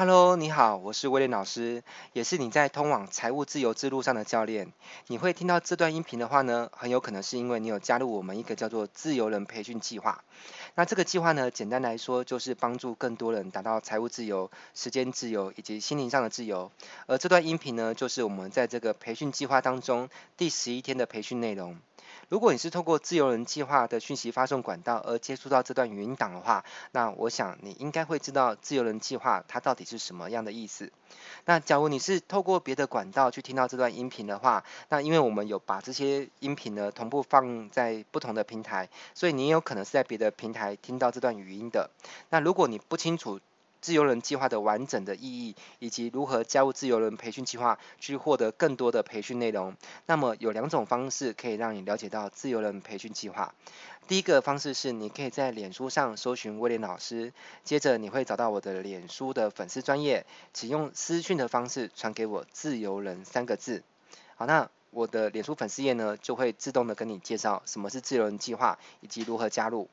Hello，你好，我是威廉老师，也是你在通往财务自由之路上的教练。你会听到这段音频的话呢，很有可能是因为你有加入我们一个叫做自由人培训计划。那这个计划呢，简单来说就是帮助更多人达到财务自由、时间自由以及心灵上的自由。而这段音频呢，就是我们在这个培训计划当中第十一天的培训内容。如果你是透过自由人计划的讯息发送管道而接触到这段语音档的话，那我想你应该会知道自由人计划它到底是什么样的意思。那假如你是透过别的管道去听到这段音频的话，那因为我们有把这些音频呢同步放在不同的平台，所以你也有可能是在别的平台听到这段语音的。那如果你不清楚，自由人计划的完整的意义，以及如何加入自由人培训计划去获得更多的培训内容，那么有两种方式可以让你了解到自由人培训计划。第一个方式是你可以在脸书上搜寻威廉老师，接着你会找到我的脸书的粉丝专页，请用私讯的方式传给我“自由人”三个字。好，那我的脸书粉丝页呢就会自动的跟你介绍什么是自由人计划以及如何加入。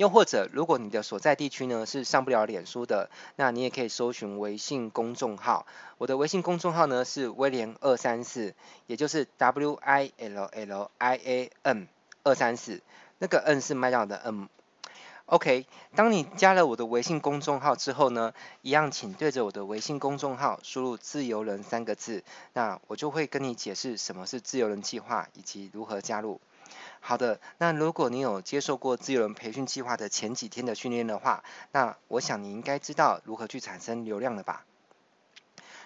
又或者，如果你的所在地区呢是上不了脸书的，那你也可以搜寻微信公众号。我的微信公众号呢是威廉二三四，也就是 W I L L I A N 二三四，那个 N 是麦当劳的 N。OK，当你加了我的微信公众号之后呢，一样请对着我的微信公众号输入“自由人”三个字，那我就会跟你解释什么是自由人计划以及如何加入。好的，那如果你有接受过自由人培训计划的前几天的训练的话，那我想你应该知道如何去产生流量了吧？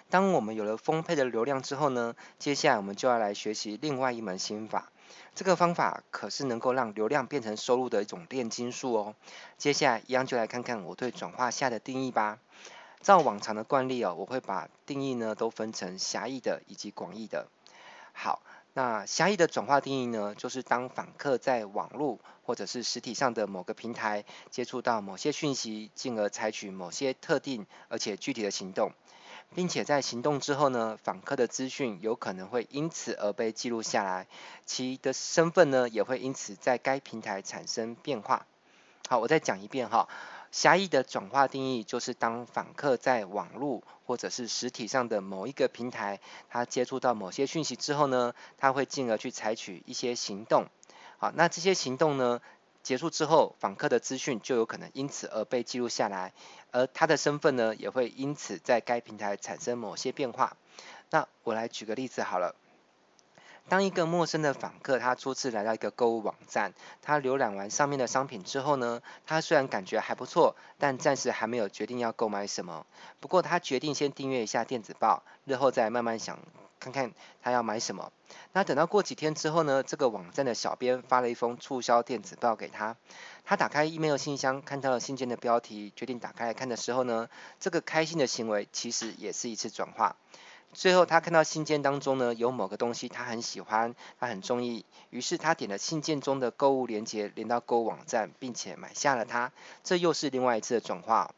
当我们有了丰沛的流量之后呢，接下来我们就要来学习另外一门心法。这个方法可是能够让流量变成收入的一种炼金术哦。接下来一样就来看看我对转化下的定义吧。照往常的惯例哦，我会把定义呢都分成狭义的以及广义的。好。那狭义的转化定义呢，就是当访客在网络或者是实体上的某个平台接触到某些讯息，进而采取某些特定而且具体的行动，并且在行动之后呢，访客的资讯有可能会因此而被记录下来，其的身份呢也会因此在该平台产生变化。好，我再讲一遍哈。狭义的转化定义就是，当访客在网络或者是实体上的某一个平台，他接触到某些讯息之后呢，他会进而去采取一些行动。好，那这些行动呢，结束之后，访客的资讯就有可能因此而被记录下来，而他的身份呢，也会因此在该平台产生某些变化。那我来举个例子好了。当一个陌生的访客，他初次来到一个购物网站，他浏览完上面的商品之后呢，他虽然感觉还不错，但暂时还没有决定要购买什么。不过他决定先订阅一下电子报，日后再慢慢想看看他要买什么。那等到过几天之后呢，这个网站的小编发了一封促销电子报给他，他打开 email 信箱，看到了信件的标题，决定打开来看的时候呢，这个开心的行为其实也是一次转化。最后，他看到信件当中呢，有某个东西他很喜欢，他很中意，于是他点了信件中的购物链接，连到购物网站，并且买下了它。这又是另外一次的转化。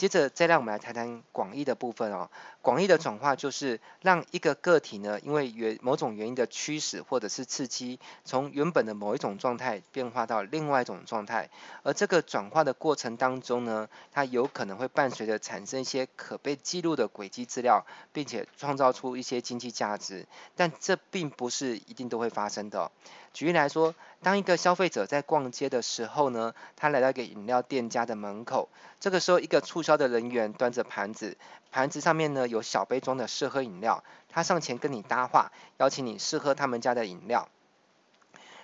接着再让我们来谈谈广义的部分哦。广义的转化就是让一个个体呢，因为原某种原因的驱使或者是刺激，从原本的某一种状态变化到另外一种状态。而这个转化的过程当中呢，它有可能会伴随着产生一些可被记录的轨迹资料，并且创造出一些经济价值。但这并不是一定都会发生的。举例来说，当一个消费者在逛街的时候呢，他来到一个饮料店家的门口，这个时候一个促销的人员端着盘子，盘子上面呢有小杯装的试喝饮料，他上前跟你搭话，邀请你试喝他们家的饮料。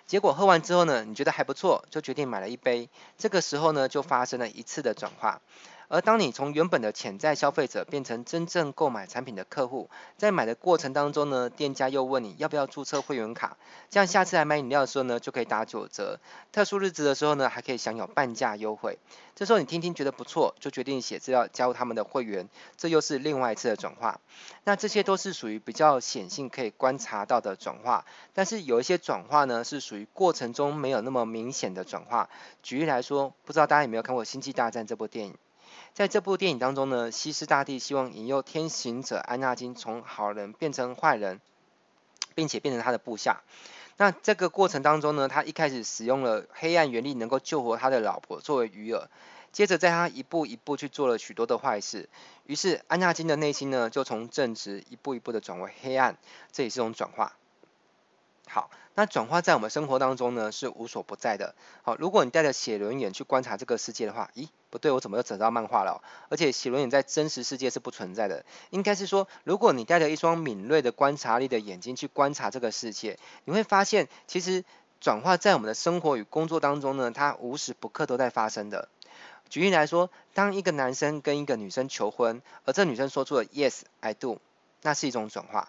结果喝完之后呢，你觉得还不错，就决定买了一杯。这个时候呢，就发生了一次的转化。而当你从原本的潜在消费者变成真正购买产品的客户，在买的过程当中呢，店家又问你要不要注册会员卡，这样下次来买饮料的时候呢，就可以打九折，特殊日子的时候呢，还可以享有半价优惠。这时候你听听觉得不错，就决定写资料加入他们的会员，这又是另外一次的转化。那这些都是属于比较显性可以观察到的转化，但是有一些转化呢，是属于过程中没有那么明显的转化。举例来说，不知道大家有没有看过《星际大战》这部电影？在这部电影当中呢，西斯大帝希望引诱天行者安纳金从好人变成坏人，并且变成他的部下。那这个过程当中呢，他一开始使用了黑暗原力，能够救活他的老婆作为鱼饵。接着在他一步一步去做了许多的坏事，于是安纳金的内心呢，就从正直一步一步的转为黑暗，这也是一种转化。好，那转化在我们生活当中呢，是无所不在的。好，如果你带着写轮眼去观察这个世界的话，咦，不对，我怎么又找到漫画了？而且写轮眼在真实世界是不存在的。应该是说，如果你带着一双敏锐的观察力的眼睛去观察这个世界，你会发现，其实转化在我们的生活与工作当中呢，它无时不刻都在发生的。举例来说，当一个男生跟一个女生求婚，而这女生说出了 “Yes, I do”，那是一种转化。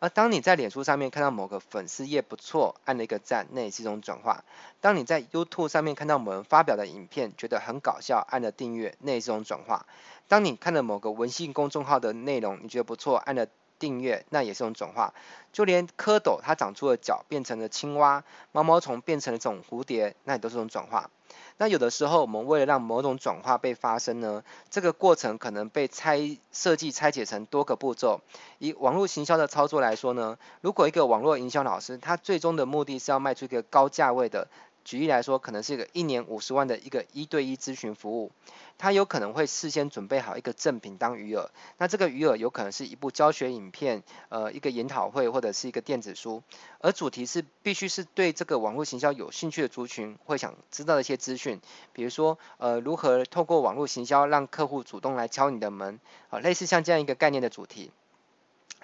而当你在脸书上面看到某个粉丝页不错，按了一个赞，那也是一种转化。当你在 YouTube 上面看到某人发表的影片，觉得很搞笑，按了订阅，那也是一种转化。当你看了某个微信公众号的内容，你觉得不错，按了订阅，那也是种转化。就连蝌蚪它长出了脚，变成了青蛙；毛毛虫变成了这种蝴蝶，那也都是种转化。那有的时候，我们为了让某种转化被发生呢，这个过程可能被拆设计拆解成多个步骤。以网络行销的操作来说呢，如果一个网络营销老师，他最终的目的是要卖出一个高价位的。举例来说，可能是一个一年五十万的一个一对一咨询服务，他有可能会事先准备好一个赠品当余额，那这个余额有可能是一部教学影片，呃，一个研讨会或者是一个电子书，而主题是必须是对这个网络行销有兴趣的族群会想知道的一些资讯，比如说，呃，如何透过网络行销让客户主动来敲你的门，啊，类似像这样一个概念的主题。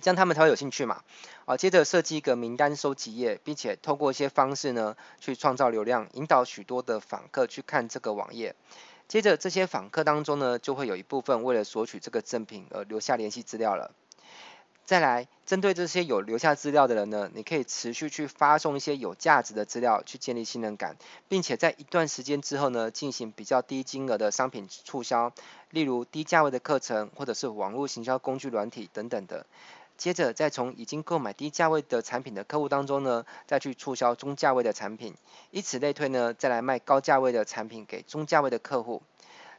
这样他们才会有兴趣嘛，啊，接着设计一个名单收集页，并且透过一些方式呢，去创造流量，引导许多的访客去看这个网页。接着这些访客当中呢，就会有一部分为了索取这个赠品而留下联系资料了。再来，针对这些有留下资料的人呢，你可以持续去发送一些有价值的资料，去建立信任感，并且在一段时间之后呢，进行比较低金额的商品促销，例如低价位的课程，或者是网络行销工具软体等等的。接着再从已经购买低价位的产品的客户当中呢，再去促销中价位的产品，以此类推呢，再来卖高价位的产品给中价位的客户，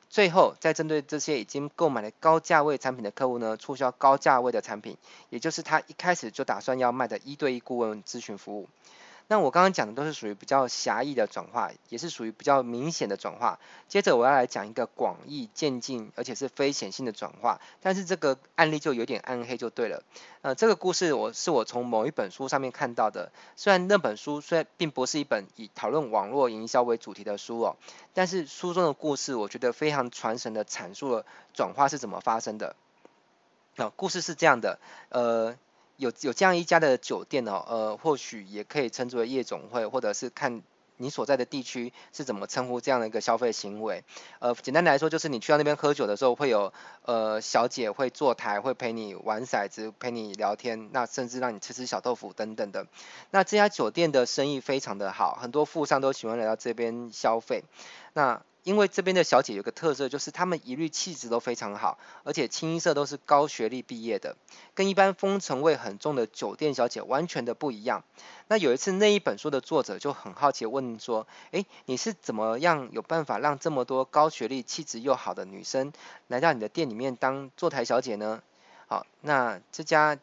最后再针对这些已经购买了高价位产品的客户呢，促销高价位的产品，也就是他一开始就打算要卖的一对一顾问咨询服务。那我刚刚讲的都是属于比较狭义的转化，也是属于比较明显的转化。接着我要来讲一个广义渐进，而且是非显性的转化。但是这个案例就有点暗黑就对了。呃，这个故事我是我从某一本书上面看到的。虽然那本书虽然并不是一本以讨论网络营销为主题的书哦，但是书中的故事我觉得非常传神的阐述了转化是怎么发生的。那、故事是这样的，呃。有有这样一家的酒店哦，呃，或许也可以称之为夜总会，或者是看你所在的地区是怎么称呼这样的一个消费行为。呃，简单来说，就是你去到那边喝酒的时候，会有呃小姐会坐台，会陪你玩骰子，陪你聊天，那甚至让你吃吃小豆腐等等的。那这家酒店的生意非常的好，很多富商都喜欢来到这边消费。那因为这边的小姐有个特色，就是她们一律气质都非常好，而且清一色都是高学历毕业的，跟一般风尘味很重的酒店小姐完全的不一样。那有一次那一本书的作者就很好奇问说，诶，你是怎么样有办法让这么多高学历、气质又好的女生来到你的店里面当坐台小姐呢？好，那这家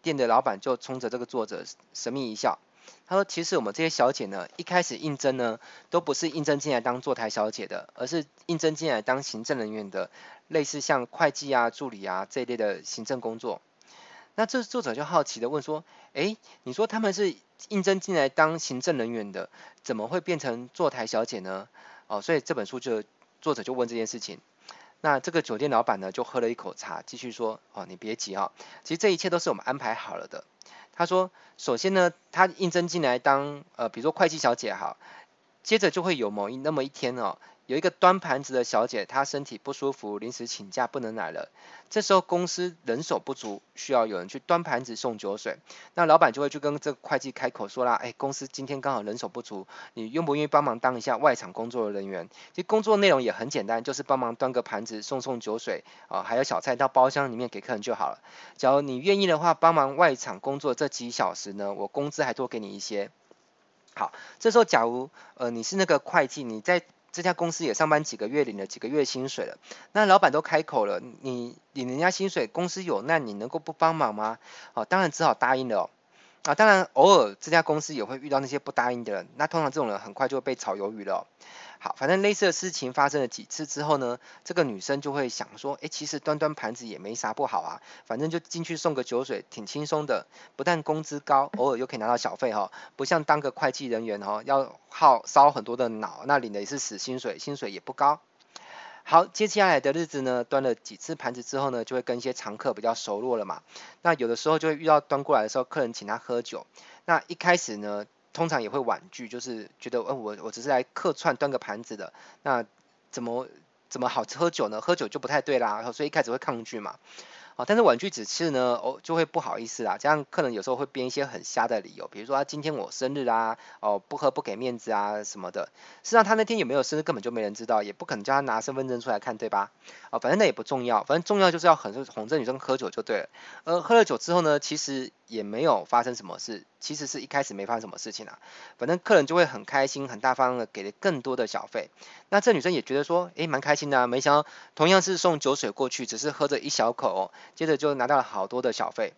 店的老板就冲着这个作者神秘一笑。他说：“其实我们这些小姐呢，一开始应征呢，都不是应征进来当坐台小姐的，而是应征进来当行政人员的，类似像会计啊、助理啊这一类的行政工作。那这作者就好奇的问说：，诶，你说他们是应征进来当行政人员的，怎么会变成坐台小姐呢？哦，所以这本书就作者就问这件事情。那这个酒店老板呢，就喝了一口茶，继续说：，哦，你别急啊，其实这一切都是我们安排好了的。”他说：“首先呢，他应征进来当呃，比如说会计小姐哈，接着就会有某一那么一天哦。”有一个端盘子的小姐，她身体不舒服，临时请假不能来了。这时候公司人手不足，需要有人去端盘子送酒水。那老板就会去跟这个会计开口说啦：“哎，公司今天刚好人手不足，你愿不愿意帮忙当一下外场工作的人员？其实工作内容也很简单，就是帮忙端个盘子，送送酒水啊，还有小菜到包厢里面给客人就好了。假如你愿意的话，帮忙外场工作这几小时呢，我工资还多给你一些。好，这时候假如呃你是那个会计，你在这家公司也上班几个月，领了几个月薪水了。那老板都开口了，你领人家薪水，公司有难，你能够不帮忙吗？哦，当然只好答应了。啊，当然偶尔这家公司也会遇到那些不答应的人，那通常这种人很快就会被炒鱿鱼了。好，反正类似的事情发生了几次之后呢，这个女生就会想说，哎，其实端端盘子也没啥不好啊，反正就进去送个酒水，挺轻松的，不但工资高，偶尔又可以拿到小费哈，不像当个会计人员哈，要耗烧很多的脑，那领的也是死薪水，薪水也不高。好，接下来的日子呢，端了几次盘子之后呢，就会跟一些常客比较熟络了嘛。那有的时候就会遇到端过来的时候，客人请他喝酒。那一开始呢，通常也会婉拒，就是觉得，呃，我我只是来客串端个盘子的，那怎么怎么好喝酒呢？喝酒就不太对啦，所以一开始会抗拒嘛。但是婉拒几次呢，哦，就会不好意思啦。这样客人有时候会编一些很瞎的理由，比如说啊，今天我生日啊，哦，不喝不给面子啊什么的。实际上他那天有没有生日根本就没人知道，也不可能叫他拿身份证出来看，对吧？哦，反正那也不重要，反正重要就是要哄哄这女生喝酒就对了。而喝了酒之后呢，其实也没有发生什么事，其实是一开始没发生什么事情啊。反正客人就会很开心、很大方的给了更多的小费。那这女生也觉得说，诶，蛮开心的啊。没想到同样是送酒水过去，只是喝着一小口哦，接着就拿到了好多的小费。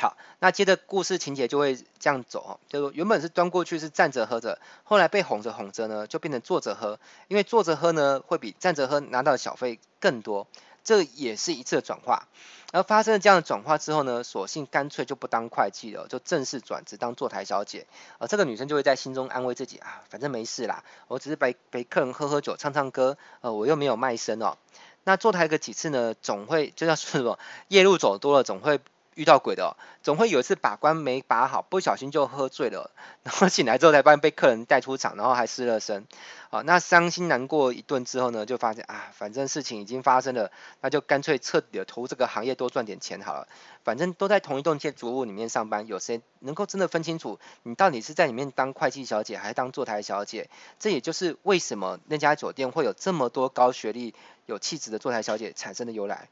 好，那接着故事情节就会这样走哦，就原本是端过去是站着喝着，后来被哄着哄着呢，就变成坐着喝，因为坐着喝呢会比站着喝拿到的小费更多，这也是一次的转化。而发生了这样的转化之后呢，索性干脆就不当会计了，就正式转职当坐台小姐。而这个女生就会在心中安慰自己啊，反正没事啦，我只是陪陪客人喝喝酒、唱唱歌，呃，我又没有卖身哦。那坐台个几次呢，总会就像说什么，夜路走多了，总会。遇到鬼的，总会有一次把关没把好，不小心就喝醉了，然后醒来之后才发现被客人带出场，然后还失了身。好，那伤心难过一顿之后呢，就发现啊，反正事情已经发生了，那就干脆彻底的投这个行业，多赚点钱好了。反正都在同一栋建筑物里面上班，有谁能够真的分清楚你到底是在里面当会计小姐还是当坐台小姐？这也就是为什么那家酒店会有这么多高学历、有气质的坐台小姐产生的由来。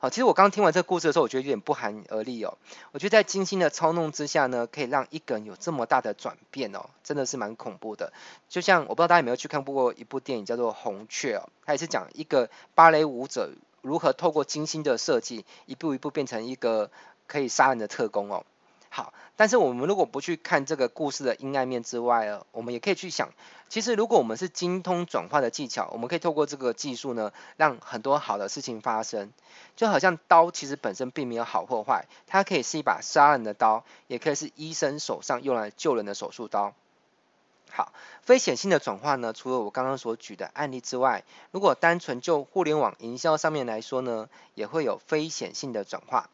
好，其实我刚听完这个故事的时候，我觉得有点不寒而栗哦。我觉得在精心的操弄之下呢，可以让一个人有这么大的转变哦，真的是蛮恐怖的。就像我不知道大家有没有去看过一部电影叫做《红雀》哦，它也是讲一个芭蕾舞者如何透过精心的设计，一步一步变成一个可以杀人的特工哦。好，但是我们如果不去看这个故事的阴暗面之外呢，我们也可以去想，其实如果我们是精通转化的技巧，我们可以透过这个技术呢，让很多好的事情发生。就好像刀其实本身并没有好或坏，它可以是一把杀人的刀，也可以是医生手上用来救人的手术刀。好，非显性的转化呢，除了我刚刚所举的案例之外，如果单纯就互联网营销上面来说呢，也会有非显性的转化。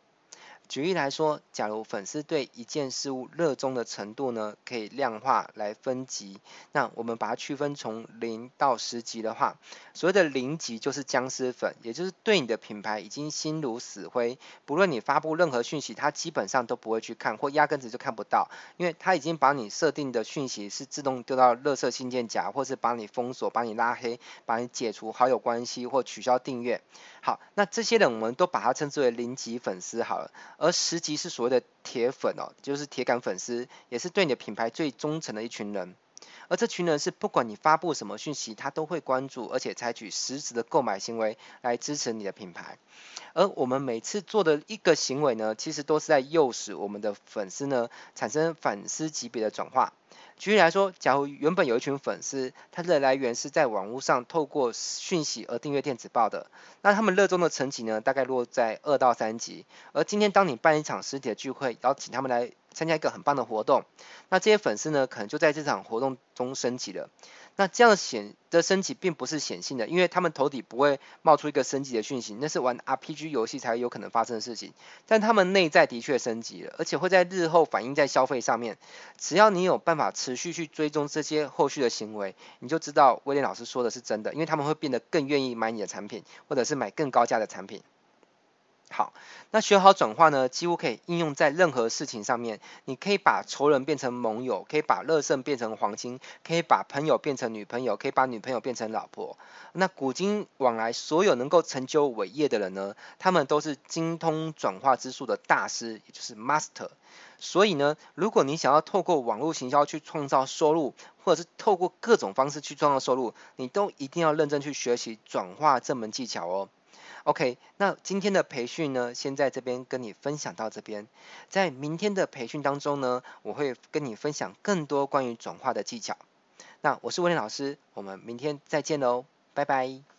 举例来说，假如粉丝对一件事物热衷的程度呢，可以量化来分级，那我们把它区分从零到十级的话，所谓的零级就是僵尸粉，也就是对你的品牌已经心如死灰，不论你发布任何讯息，他基本上都不会去看，或压根子就看不到，因为他已经把你设定的讯息是自动丢到垃圾信件夹，或是把你封锁、把你拉黑、把你解除好友关系或取消订阅。好，那这些人我们都把它称之为零级粉丝好了。而十级是所谓的铁粉哦，就是铁杆粉丝，也是对你的品牌最忠诚的一群人。而这群人是不管你发布什么讯息，他都会关注，而且采取实质的购买行为来支持你的品牌。而我们每次做的一个行为呢，其实都是在诱使我们的粉丝呢产生粉丝级别的转化。举例来说，假如原本有一群粉丝，他的来源是在网络上透过讯息而订阅电子报的，那他们热衷的层级呢，大概落在二到三级。而今天当你办一场实体的聚会，邀请他们来参加一个很棒的活动，那这些粉丝呢，可能就在这场活动中升级了。那这样显的升级并不是显性的，因为他们头顶不会冒出一个升级的讯息，那是玩 RPG 游戏才有可能发生的事情。但他们内在的确升级了，而且会在日后反映在消费上面。只要你有办法持续去追踪这些后续的行为，你就知道威廉老师说的是真的，因为他们会变得更愿意买你的产品，或者是买更高价的产品。好，那学好转化呢，几乎可以应用在任何事情上面。你可以把仇人变成盟友，可以把乐圣变成黄金，可以把朋友变成女朋友，可以把女朋友变成老婆。那古今往来，所有能够成就伟业的人呢，他们都是精通转化之术的大师，也就是 master。所以呢，如果你想要透过网络行销去创造收入，或者是透过各种方式去创造收入，你都一定要认真去学习转化这门技巧哦。OK，那今天的培训呢，先在这边跟你分享到这边。在明天的培训当中呢，我会跟你分享更多关于转化的技巧。那我是威廉老师，我们明天再见喽，拜拜。